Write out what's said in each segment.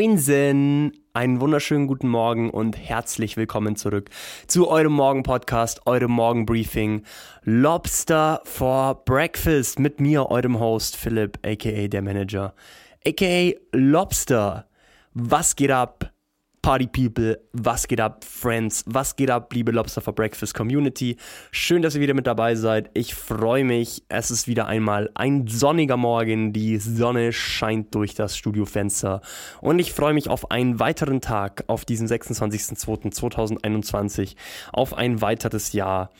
Moinsen, einen wunderschönen guten Morgen und herzlich willkommen zurück zu eurem Morgen-Podcast, eurem Morgen-Briefing Lobster for Breakfast mit mir, eurem Host Philipp, aka der Manager, aka Lobster. Was geht ab? Party People, was geht ab, Friends, was geht ab, liebe Lobster for Breakfast Community. Schön, dass ihr wieder mit dabei seid. Ich freue mich. Es ist wieder einmal ein sonniger Morgen. Die Sonne scheint durch das Studiofenster. Und ich freue mich auf einen weiteren Tag, auf diesen 26.02.2021, auf ein weiteres Jahr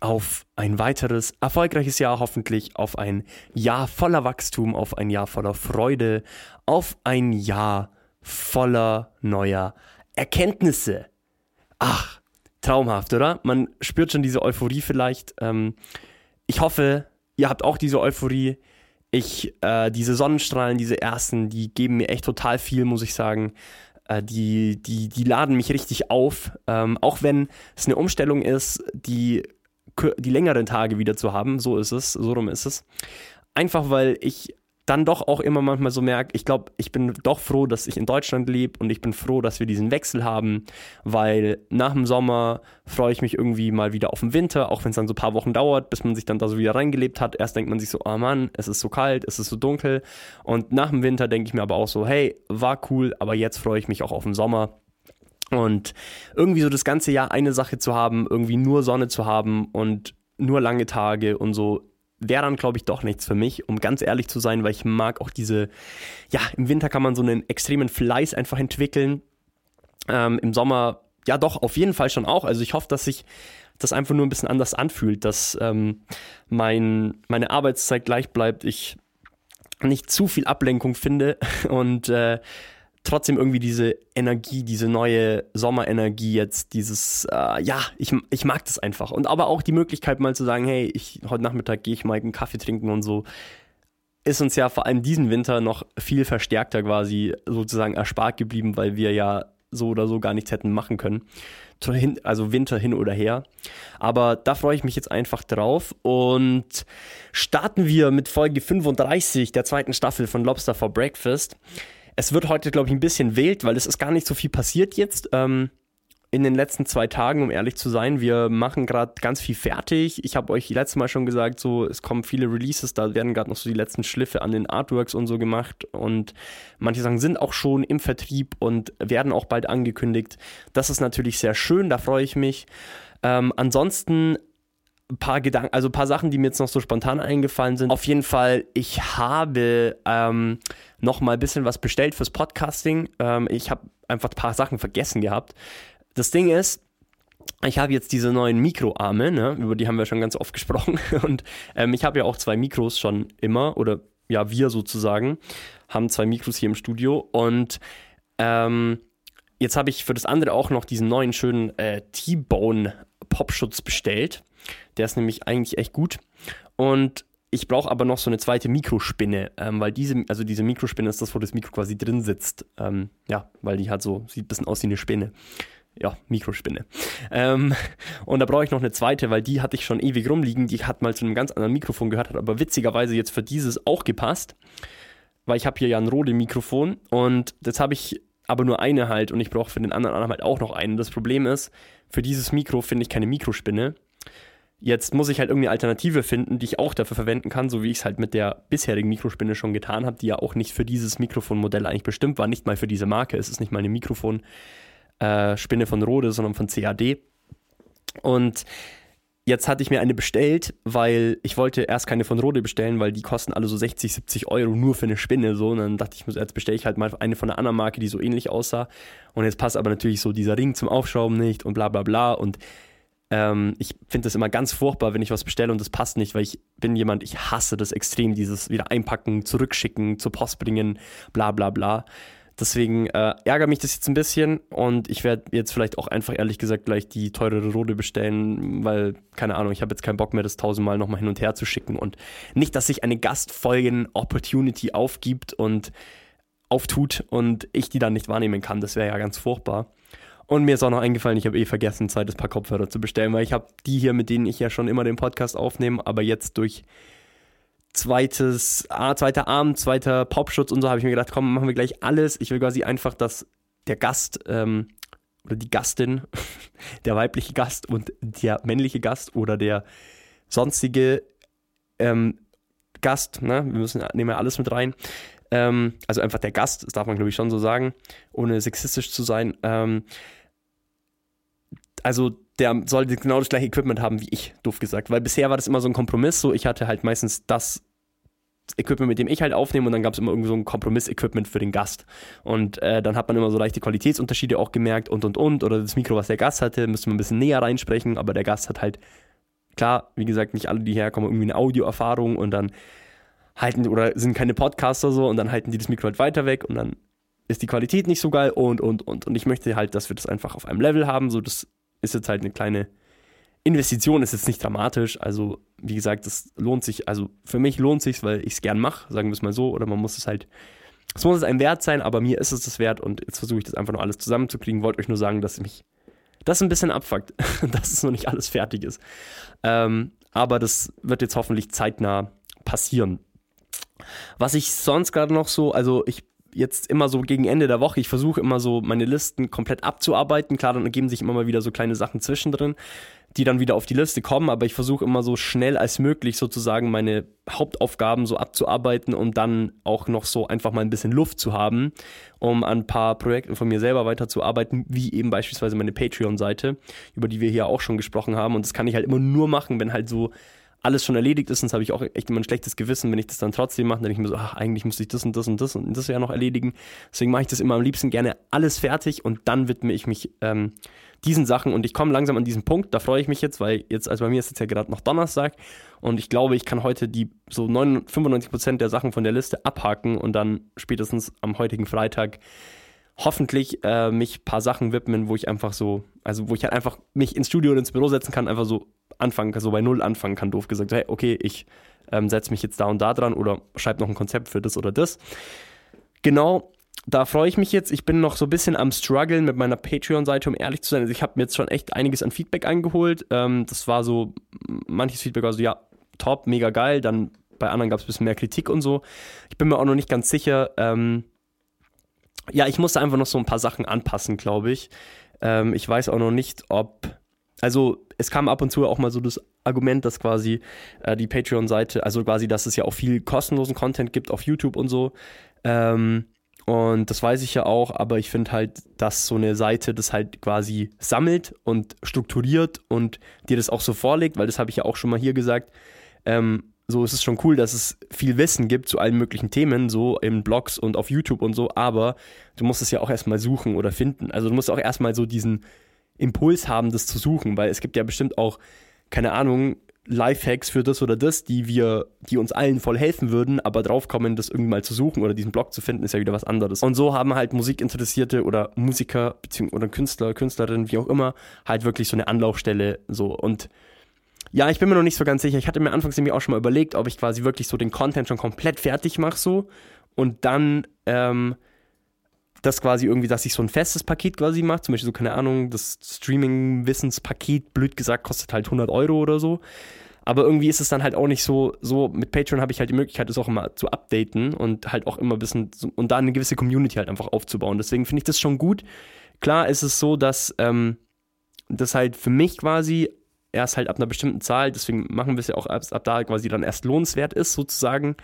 auf ein weiteres erfolgreiches Jahr hoffentlich, auf ein Jahr voller Wachstum, auf ein Jahr voller Freude, auf ein Jahr voller neuer Erkenntnisse. Ach, traumhaft, oder? Man spürt schon diese Euphorie vielleicht. Ähm, ich hoffe, ihr habt auch diese Euphorie. Ich, äh, diese Sonnenstrahlen, diese ersten, die geben mir echt total viel, muss ich sagen. Äh, die, die, die laden mich richtig auf. Ähm, auch wenn es eine Umstellung ist, die, die längeren Tage wieder zu haben. So ist es, so rum ist es. Einfach weil ich dann doch auch immer manchmal so merke, ich glaube, ich bin doch froh, dass ich in Deutschland lebe und ich bin froh, dass wir diesen Wechsel haben, weil nach dem Sommer freue ich mich irgendwie mal wieder auf den Winter, auch wenn es dann so ein paar Wochen dauert, bis man sich dann da so wieder reingelebt hat. Erst denkt man sich so, oh Mann, es ist so kalt, es ist so dunkel und nach dem Winter denke ich mir aber auch so, hey, war cool, aber jetzt freue ich mich auch auf den Sommer. Und irgendwie so das ganze Jahr eine Sache zu haben, irgendwie nur Sonne zu haben und nur lange Tage und so wäre dann, glaube ich, doch nichts für mich, um ganz ehrlich zu sein, weil ich mag auch diese, ja, im Winter kann man so einen extremen Fleiß einfach entwickeln. Ähm, Im Sommer, ja doch, auf jeden Fall schon auch. Also ich hoffe, dass sich das einfach nur ein bisschen anders anfühlt, dass ähm, mein, meine Arbeitszeit gleich bleibt, ich nicht zu viel Ablenkung finde und äh, trotzdem irgendwie diese Energie, diese neue Sommerenergie jetzt, dieses, äh, ja, ich, ich mag das einfach. Und aber auch die Möglichkeit mal zu sagen, hey, ich, heute Nachmittag gehe ich mal einen Kaffee trinken und so, ist uns ja vor allem diesen Winter noch viel verstärkter quasi sozusagen erspart geblieben, weil wir ja so oder so gar nichts hätten machen können. Also Winter hin oder her. Aber da freue ich mich jetzt einfach drauf. Und starten wir mit Folge 35 der zweiten Staffel von Lobster for Breakfast. Es wird heute, glaube ich, ein bisschen wild, weil es ist gar nicht so viel passiert jetzt. Ähm, in den letzten zwei Tagen, um ehrlich zu sein. Wir machen gerade ganz viel fertig. Ich habe euch letztes Mal schon gesagt, so es kommen viele Releases, da werden gerade noch so die letzten Schliffe an den Artworks und so gemacht und manche Sachen sind auch schon im Vertrieb und werden auch bald angekündigt. Das ist natürlich sehr schön, da freue ich mich. Ähm, ansonsten ein paar Gedanken, also ein paar Sachen, die mir jetzt noch so spontan eingefallen sind. Auf jeden Fall, ich habe ähm, noch mal ein bisschen was bestellt fürs Podcasting. Ähm, ich habe einfach ein paar Sachen vergessen gehabt. Das Ding ist, ich habe jetzt diese neuen Mikroarme, ne, über die haben wir schon ganz oft gesprochen. Und ähm, ich habe ja auch zwei Mikros schon immer, oder ja, wir sozusagen, haben zwei Mikros hier im Studio. Und ähm, jetzt habe ich für das andere auch noch diesen neuen schönen äh, T-Bone Popschutz bestellt. Der ist nämlich eigentlich echt gut. Und ich brauche aber noch so eine zweite Mikrospinne, ähm, weil diese, also diese Mikrospinne ist das, wo das Mikro quasi drin sitzt. Ähm, ja, weil die halt so, sieht ein bisschen aus wie eine Spinne. Ja, Mikrospinne. Ähm, und da brauche ich noch eine zweite, weil die hatte ich schon ewig rumliegen. Die hat mal zu einem ganz anderen Mikrofon gehört, hat aber witzigerweise jetzt für dieses auch gepasst. Weil ich habe hier ja ein Rode-Mikrofon und jetzt habe ich aber nur eine halt und ich brauche für den anderen halt auch noch einen. Das Problem ist, für dieses Mikro finde ich keine Mikrospinne. Jetzt muss ich halt irgendeine Alternative finden, die ich auch dafür verwenden kann, so wie ich es halt mit der bisherigen Mikrospinne schon getan habe, die ja auch nicht für dieses Mikrofonmodell eigentlich bestimmt war, nicht mal für diese Marke. Es ist nicht mal eine Mikrofonspinne äh, von Rode, sondern von CAD. Und jetzt hatte ich mir eine bestellt, weil ich wollte erst keine von Rode bestellen, weil die kosten alle so 60, 70 Euro nur für eine Spinne. So. Und dann dachte ich, jetzt bestelle ich halt mal eine von einer anderen Marke, die so ähnlich aussah. Und jetzt passt aber natürlich so dieser Ring zum Aufschrauben nicht und bla bla bla. Und ähm, ich finde das immer ganz furchtbar, wenn ich was bestelle und das passt nicht, weil ich bin jemand, ich hasse das extrem, dieses wieder einpacken, zurückschicken, zur Post bringen, bla bla bla. Deswegen äh, ärgert mich das jetzt ein bisschen und ich werde jetzt vielleicht auch einfach ehrlich gesagt gleich die teurere Rode bestellen, weil, keine Ahnung, ich habe jetzt keinen Bock mehr, das tausendmal nochmal hin und her zu schicken und nicht, dass sich eine Gastfolgen-Opportunity aufgibt und auftut und ich die dann nicht wahrnehmen kann. Das wäre ja ganz furchtbar. Und mir ist auch noch eingefallen, ich habe eh vergessen, Zeit, das paar Kopfhörer zu bestellen, weil ich habe die hier, mit denen ich ja schon immer den Podcast aufnehme, aber jetzt durch zweites, ah, zweiter Abend, zweiter Popschutz und so, habe ich mir gedacht, komm, machen wir gleich alles. Ich will quasi einfach, dass der Gast ähm, oder die Gastin, der weibliche Gast und der männliche Gast oder der sonstige ähm, Gast, ne? wir müssen, nehmen ja alles mit rein, ähm, also einfach der Gast, das darf man glaube ich schon so sagen, ohne sexistisch zu sein, ähm, also der sollte genau das gleiche Equipment haben wie ich, doof gesagt. Weil bisher war das immer so ein Kompromiss. So, ich hatte halt meistens das Equipment, mit dem ich halt aufnehme und dann gab es immer irgendwie so ein Kompromiss-Equipment für den Gast. Und äh, dann hat man immer so leichte Qualitätsunterschiede auch gemerkt und und und. Oder das Mikro, was der Gast hatte, müsste man ein bisschen näher reinsprechen, aber der Gast hat halt, klar, wie gesagt, nicht alle, die herkommen, irgendwie eine Audioerfahrung und dann halten oder sind keine Podcaster so und dann halten die das Mikro halt weiter weg und dann ist die Qualität nicht so geil und und und. Und ich möchte halt, dass wir das einfach auf einem Level haben, so das ist jetzt halt eine kleine Investition, ist jetzt nicht dramatisch. Also, wie gesagt, das lohnt sich, also für mich lohnt sich weil ich es gern mache, sagen wir es mal so, oder man muss es halt, es muss es ein Wert sein, aber mir ist es das wert und jetzt versuche ich das einfach nur alles zusammenzukriegen. Wollte euch nur sagen, dass mich das ein bisschen abfuckt, dass es noch nicht alles fertig ist. Ähm, aber das wird jetzt hoffentlich zeitnah passieren. Was ich sonst gerade noch so, also ich jetzt immer so gegen Ende der Woche, ich versuche immer so meine Listen komplett abzuarbeiten. Klar, dann ergeben sich immer mal wieder so kleine Sachen zwischendrin, die dann wieder auf die Liste kommen, aber ich versuche immer so schnell als möglich sozusagen meine Hauptaufgaben so abzuarbeiten und dann auch noch so einfach mal ein bisschen Luft zu haben, um an ein paar Projekten von mir selber weiterzuarbeiten, wie eben beispielsweise meine Patreon-Seite, über die wir hier auch schon gesprochen haben. Und das kann ich halt immer nur machen, wenn halt so alles schon erledigt ist, sonst habe ich auch echt immer ein schlechtes Gewissen, wenn ich das dann trotzdem mache, dann denke ich mir so, ach, eigentlich müsste ich das und das und das und das ja noch erledigen. Deswegen mache ich das immer am liebsten gerne alles fertig und dann widme ich mich ähm, diesen Sachen und ich komme langsam an diesen Punkt, da freue ich mich jetzt, weil jetzt, also bei mir ist jetzt ja gerade noch Donnerstag und ich glaube, ich kann heute die so 95 Prozent der Sachen von der Liste abhaken und dann spätestens am heutigen Freitag hoffentlich äh, mich ein paar Sachen widmen, wo ich einfach so, also wo ich halt einfach mich ins Studio und ins Büro setzen kann, einfach so anfangen, so bei Null anfangen kann, doof gesagt. Hey, okay, ich ähm, setze mich jetzt da und da dran oder schreibe noch ein Konzept für das oder das. Genau, da freue ich mich jetzt. Ich bin noch so ein bisschen am struggeln mit meiner Patreon-Seite, um ehrlich zu sein. Also ich habe mir jetzt schon echt einiges an Feedback eingeholt. Ähm, das war so, manches Feedback war so, ja, top, mega geil. Dann bei anderen gab es ein bisschen mehr Kritik und so. Ich bin mir auch noch nicht ganz sicher, ähm, ja, ich musste einfach noch so ein paar Sachen anpassen, glaube ich. Ähm, ich weiß auch noch nicht, ob. Also, es kam ab und zu auch mal so das Argument, dass quasi äh, die Patreon-Seite, also quasi, dass es ja auch viel kostenlosen Content gibt auf YouTube und so. Ähm, und das weiß ich ja auch, aber ich finde halt, dass so eine Seite das halt quasi sammelt und strukturiert und dir das auch so vorlegt, weil das habe ich ja auch schon mal hier gesagt. Ähm, so ist es schon cool, dass es viel Wissen gibt zu allen möglichen Themen, so in Blogs und auf YouTube und so, aber du musst es ja auch erstmal suchen oder finden. Also du musst auch erstmal so diesen Impuls haben, das zu suchen, weil es gibt ja bestimmt auch, keine Ahnung, Lifehacks für das oder das, die wir, die uns allen voll helfen würden, aber draufkommen, das irgendwie mal zu suchen oder diesen Blog zu finden, ist ja wieder was anderes. Und so haben halt Musikinteressierte oder Musiker oder Künstler, Künstlerinnen, wie auch immer, halt wirklich so eine Anlaufstelle so und ja, ich bin mir noch nicht so ganz sicher. Ich hatte mir anfangs nämlich auch schon mal überlegt, ob ich quasi wirklich so den Content schon komplett fertig mache so und dann ähm, das quasi irgendwie, dass ich so ein festes Paket quasi mache, zum Beispiel so, keine Ahnung, das Streaming-Wissenspaket, blöd gesagt, kostet halt 100 Euro oder so. Aber irgendwie ist es dann halt auch nicht so, so mit Patreon habe ich halt die Möglichkeit, das auch immer zu updaten und halt auch immer ein bisschen, und da eine gewisse Community halt einfach aufzubauen. Deswegen finde ich das schon gut. Klar ist es so, dass ähm, das halt für mich quasi erst halt ab einer bestimmten Zahl, deswegen machen wir es ja auch ab, ab da quasi dann erst lohnenswert ist, sozusagen,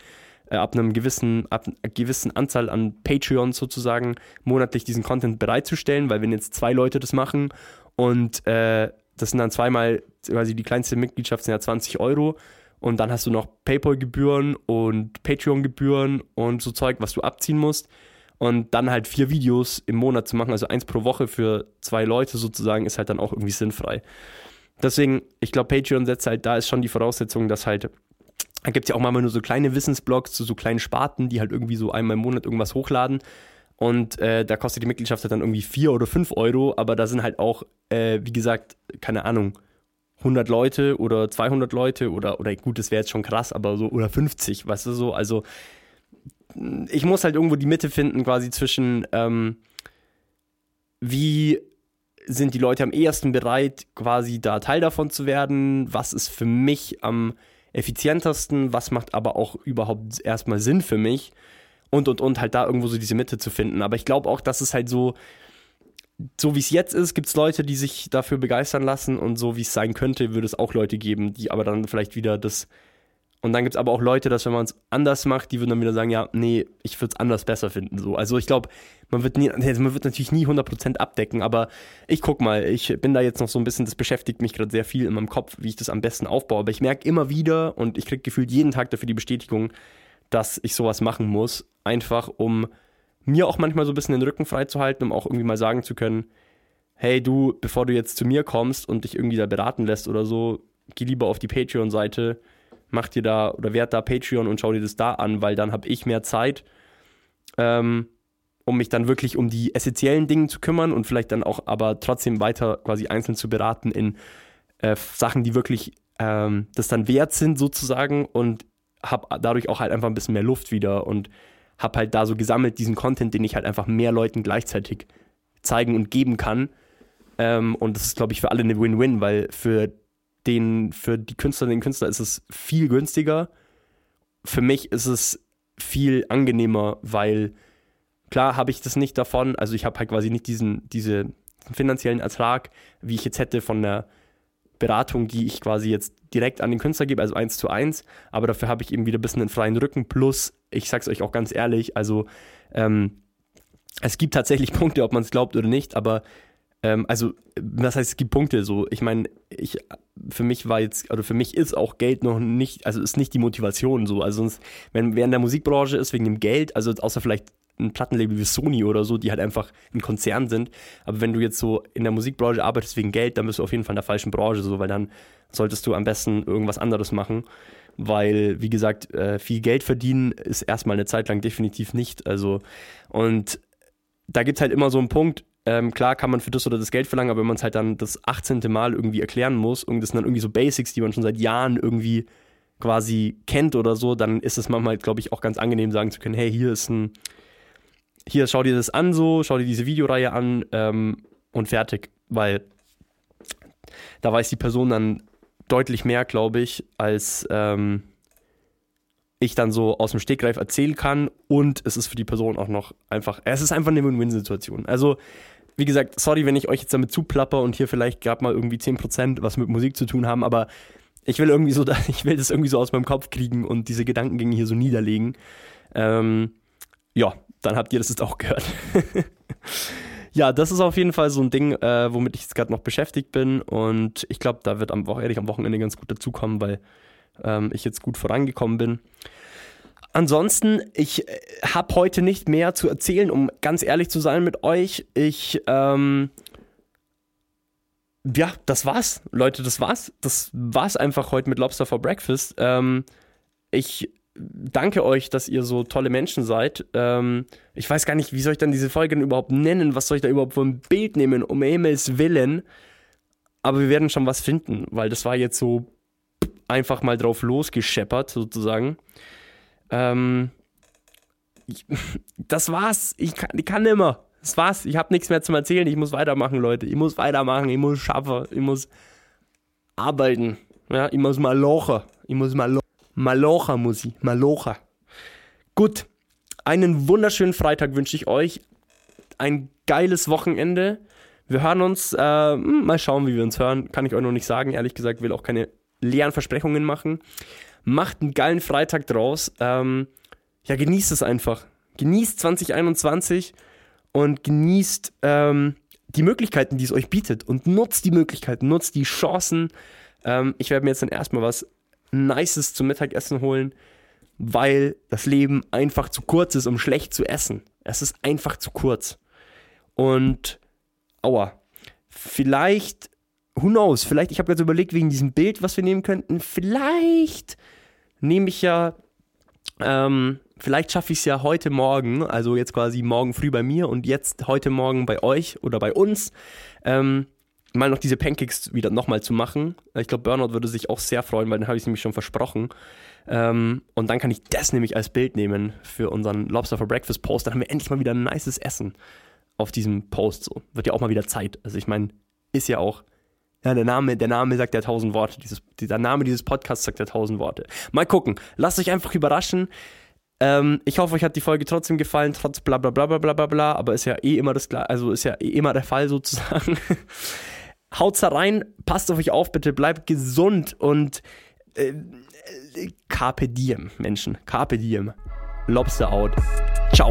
äh, ab einem gewissen, ab einer gewissen Anzahl an Patreons sozusagen monatlich diesen Content bereitzustellen, weil wenn jetzt zwei Leute das machen und äh, das sind dann zweimal, quasi die kleinste Mitgliedschaft sind ja 20 Euro und dann hast du noch PayPal-Gebühren und Patreon-Gebühren und so Zeug, was du abziehen musst. Und dann halt vier Videos im Monat zu machen, also eins pro Woche für zwei Leute sozusagen, ist halt dann auch irgendwie sinnfrei. Deswegen, ich glaube, Patreon setzt halt, da ist schon die Voraussetzung, dass halt, da gibt es ja auch mal nur so kleine Wissensblogs zu so kleinen Sparten, die halt irgendwie so einmal im Monat irgendwas hochladen. Und äh, da kostet die Mitgliedschaft halt dann irgendwie 4 oder 5 Euro, aber da sind halt auch, äh, wie gesagt, keine Ahnung, 100 Leute oder 200 Leute oder, oder gut, das wäre jetzt schon krass, aber so, oder 50, weißt du so, also ich muss halt irgendwo die Mitte finden, quasi zwischen, ähm, wie sind die Leute am ehesten bereit, quasi da Teil davon zu werden? Was ist für mich am effizientesten, was macht aber auch überhaupt erstmal Sinn für mich und und und halt da irgendwo so diese Mitte zu finden. Aber ich glaube auch, dass es halt so, so wie es jetzt ist, gibt es Leute, die sich dafür begeistern lassen und so wie es sein könnte, würde es auch Leute geben, die aber dann vielleicht wieder das und dann gibt es aber auch Leute, dass wenn man es anders macht, die würden dann wieder sagen, ja, nee, ich würde es anders besser finden. So. Also ich glaube, man wird nie, man wird natürlich nie 100% abdecken, aber ich guck mal, ich bin da jetzt noch so ein bisschen, das beschäftigt mich gerade sehr viel in meinem Kopf, wie ich das am besten aufbaue. Aber ich merke immer wieder und ich kriege gefühlt jeden Tag dafür die Bestätigung, dass ich sowas machen muss, einfach um mir auch manchmal so ein bisschen den Rücken freizuhalten, um auch irgendwie mal sagen zu können, hey du, bevor du jetzt zu mir kommst und dich irgendwie da beraten lässt oder so, geh lieber auf die Patreon-Seite, mach dir da oder werd da Patreon und schau dir das da an, weil dann habe ich mehr Zeit, ähm, um mich dann wirklich um die essentiellen Dinge zu kümmern und vielleicht dann auch aber trotzdem weiter quasi einzeln zu beraten in äh, Sachen, die wirklich ähm, das dann wert sind sozusagen und habe dadurch auch halt einfach ein bisschen mehr Luft wieder und habe halt da so gesammelt diesen Content, den ich halt einfach mehr Leuten gleichzeitig zeigen und geben kann. Ähm, und das ist, glaube ich, für alle eine Win-Win, weil für den, für die Künstlerinnen und Künstler ist es viel günstiger. Für mich ist es viel angenehmer, weil klar habe ich das nicht davon, also ich habe halt quasi nicht diesen, diese finanziellen Ertrag, wie ich jetzt hätte von der Beratung, die ich quasi jetzt direkt an den Künstler gebe, also eins zu eins, aber dafür habe ich eben wieder ein bisschen einen freien Rücken, plus, ich sag's euch auch ganz ehrlich, also ähm, es gibt tatsächlich Punkte, ob man es glaubt oder nicht, aber ähm, also, was heißt, es gibt Punkte so. Ich meine, ich, für mich war jetzt, also für mich ist auch Geld noch nicht, also ist nicht die Motivation so. Also sonst, wenn wer in der Musikbranche ist wegen dem Geld, also außer vielleicht ein Plattenlabel wie Sony oder so, die halt einfach ein Konzern sind. Aber wenn du jetzt so in der Musikbranche arbeitest wegen Geld, dann bist du auf jeden Fall in der falschen Branche, so, weil dann solltest du am besten irgendwas anderes machen. Weil, wie gesagt, äh, viel Geld verdienen ist erstmal eine Zeit lang definitiv nicht. Also, und da gibt es halt immer so einen Punkt, ähm, klar kann man für das oder das Geld verlangen, aber wenn man es halt dann das 18. Mal irgendwie erklären muss und das sind dann irgendwie so Basics, die man schon seit Jahren irgendwie quasi kennt oder so, dann ist es manchmal, glaube ich, auch ganz angenehm sagen zu können, hey, hier ist ein, hier schau dir das an so, schau dir diese Videoreihe an ähm, und fertig, weil da weiß die Person dann deutlich mehr, glaube ich, als ähm, ich dann so aus dem Stegreif erzählen kann und es ist für die Person auch noch einfach, es ist einfach eine Win-Win-Situation. Also wie gesagt, sorry, wenn ich euch jetzt damit zuplapper und hier vielleicht gerade mal irgendwie 10% was mit Musik zu tun haben, aber ich will irgendwie so, ich will das irgendwie so aus meinem Kopf kriegen und diese Gedankengänge hier so niederlegen. Ähm, ja, dann habt ihr das jetzt auch gehört. ja, das ist auf jeden Fall so ein Ding, äh, womit ich jetzt gerade noch beschäftigt bin und ich glaube, da wird am, ehrlich, am Wochenende ganz gut dazukommen, weil ähm, ich jetzt gut vorangekommen bin. Ansonsten, ich äh, habe heute nicht mehr zu erzählen, um ganz ehrlich zu sein mit euch. Ich, ähm, ja, das war's, Leute, das war's. Das war's einfach heute mit Lobster for Breakfast. Ähm, ich danke euch, dass ihr so tolle Menschen seid. Ähm, ich weiß gar nicht, wie soll ich dann diese Folge denn überhaupt nennen? Was soll ich da überhaupt für ein Bild nehmen, um Himmels Willen? Aber wir werden schon was finden, weil das war jetzt so einfach mal drauf losgescheppert, sozusagen. Ähm, ich, das war's. Ich kann, ich kann immer. Das war's. Ich habe nichts mehr zum Erzählen. Ich muss weitermachen, Leute. Ich muss weitermachen. Ich muss schaffen. Ich muss arbeiten. Ja, ich muss malochen. Ich muss malo malocha muss ich. Malocha. Gut. Einen wunderschönen Freitag wünsche ich euch. Ein geiles Wochenende. Wir hören uns. Äh, hm, mal schauen, wie wir uns hören. Kann ich euch noch nicht sagen. Ehrlich gesagt, will auch keine leeren Versprechungen machen. Macht einen geilen Freitag draus. Ähm, ja, genießt es einfach. Genießt 2021 und genießt ähm, die Möglichkeiten, die es euch bietet. Und nutzt die Möglichkeiten, nutzt die Chancen. Ähm, ich werde mir jetzt dann erstmal was Nices zum Mittagessen holen, weil das Leben einfach zu kurz ist, um schlecht zu essen. Es ist einfach zu kurz. Und, aua, vielleicht who knows, vielleicht, ich habe jetzt überlegt, wegen diesem Bild, was wir nehmen könnten, vielleicht nehme ich ja, ähm, vielleicht schaffe ich es ja heute Morgen, also jetzt quasi morgen früh bei mir und jetzt heute Morgen bei euch oder bei uns, ähm, mal noch diese Pancakes wieder nochmal zu machen. Ich glaube, Burnout würde sich auch sehr freuen, weil dann habe ich es nämlich schon versprochen. Ähm, und dann kann ich das nämlich als Bild nehmen für unseren Lobster for Breakfast Post. Dann haben wir endlich mal wieder ein nices Essen auf diesem Post. So. Wird ja auch mal wieder Zeit. Also ich meine, ist ja auch Ja, der Name, der Name sagt ja tausend Worte. Dieses, der Name dieses Podcasts sagt ja tausend Worte. Mal gucken. Lasst euch einfach überraschen. Ähm, ich hoffe, euch hat die Folge trotzdem gefallen, trotz bla bla bla bla bla bla aber ist ja eh immer das also ist ja eh immer der Fall sozusagen. Haut's da rein, passt auf euch auf, bitte, bleibt gesund und äh, Carpe diem, Menschen. Carpe diem. Lobster out. Ciao.